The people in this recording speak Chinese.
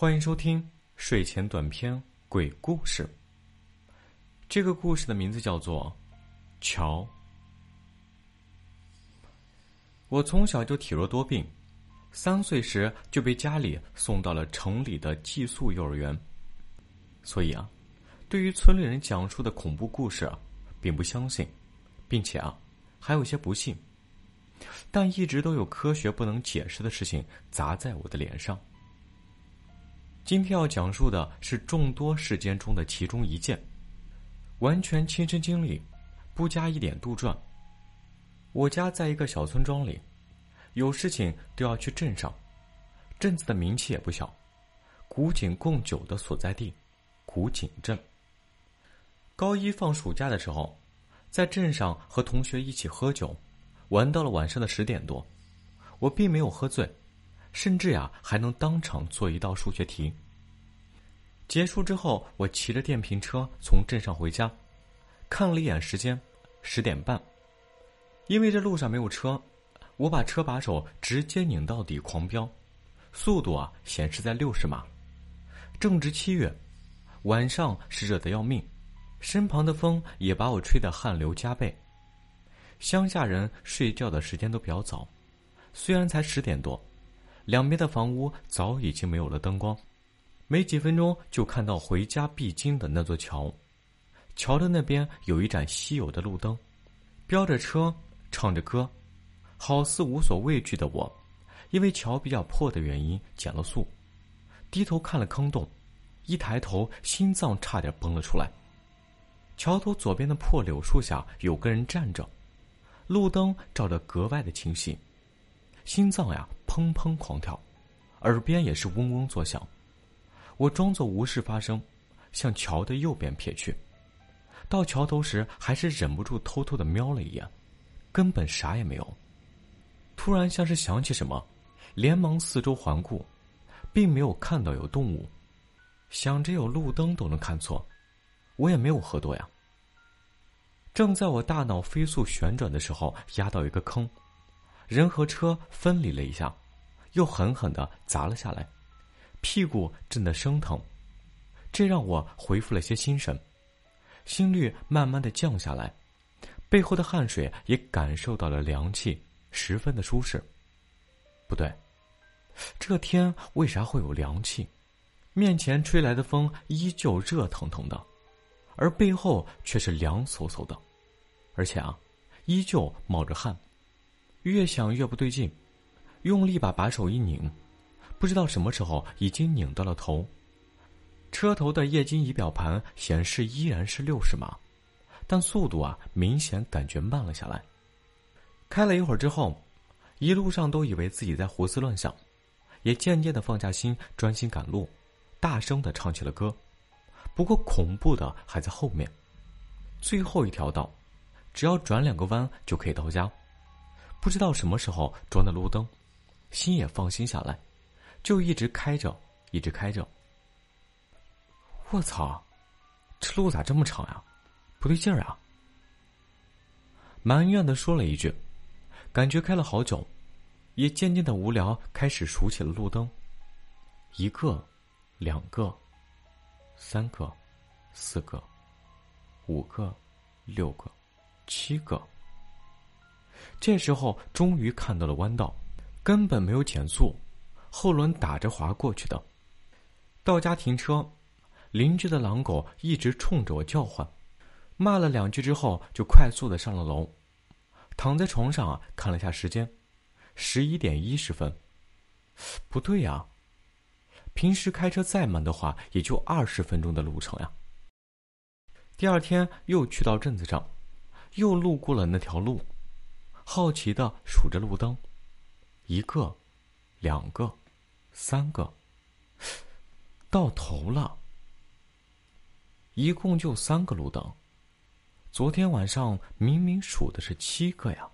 欢迎收听睡前短篇鬼故事。这个故事的名字叫做《桥》。我从小就体弱多病，三岁时就被家里送到了城里的寄宿幼儿园，所以啊，对于村里人讲述的恐怖故事，并不相信，并且啊，还有些不信。但一直都有科学不能解释的事情砸在我的脸上。今天要讲述的是众多事件中的其中一件，完全亲身经历，不加一点杜撰。我家在一个小村庄里，有事情都要去镇上。镇子的名气也不小，古井贡酒的所在地，古井镇。高一放暑假的时候，在镇上和同学一起喝酒。玩到了晚上的十点多，我并没有喝醉，甚至呀还能当场做一道数学题。结束之后，我骑着电瓶车从镇上回家，看了一眼时间，十点半。因为这路上没有车，我把车把手直接拧到底狂飙，速度啊显示在六十码。正值七月，晚上是热得要命，身旁的风也把我吹得汗流浃背。乡下人睡觉的时间都比较早，虽然才十点多，两边的房屋早已经没有了灯光，没几分钟就看到回家必经的那座桥，桥的那边有一盏稀有的路灯，飙着车，唱着歌，好似无所畏惧的我，因为桥比较破的原因减了速，低头看了坑洞，一抬头心脏差点崩了出来，桥头左边的破柳树下有个人站着。路灯照得格外的清晰，心脏呀砰砰狂跳，耳边也是嗡嗡作响。我装作无事发生，向桥的右边瞥去。到桥头时，还是忍不住偷偷的瞄了一眼，根本啥也没有。突然像是想起什么，连忙四周环顾，并没有看到有动物。想着有路灯都能看错，我也没有喝多呀。正在我大脑飞速旋转的时候，压到一个坑，人和车分离了一下，又狠狠的砸了下来，屁股震得生疼，这让我恢复了些心神，心率慢慢的降下来，背后的汗水也感受到了凉气，十分的舒适。不对，这天为啥会有凉气？面前吹来的风依旧热腾腾的，而背后却是凉飕飕的。而且啊，依旧冒着汗，越想越不对劲，用力把把手一拧，不知道什么时候已经拧到了头。车头的液晶仪表盘显示依然是六十码，但速度啊明显感觉慢了下来。开了一会儿之后，一路上都以为自己在胡思乱想，也渐渐的放下心，专心赶路，大声的唱起了歌。不过恐怖的还在后面，最后一条道。只要转两个弯就可以到家，不知道什么时候装的路灯，心也放心下来，就一直开着，一直开着。我操，这路咋这么长呀？不对劲儿啊！埋怨的说了一句，感觉开了好久，也渐渐的无聊，开始数起了路灯，一个，两个，三个，四个，五个，六个。七个。这时候终于看到了弯道，根本没有减速，后轮打着滑过去的。到家停车，邻居的狼狗一直冲着我叫唤，骂了两句之后，就快速的上了楼，躺在床上啊，看了下时间，十一点一十分。不对呀，平时开车再慢的话，也就二十分钟的路程呀。第二天又去到镇子上。又路过了那条路，好奇的数着路灯，一个，两个，三个，到头了。一共就三个路灯，昨天晚上明明数的是七个呀。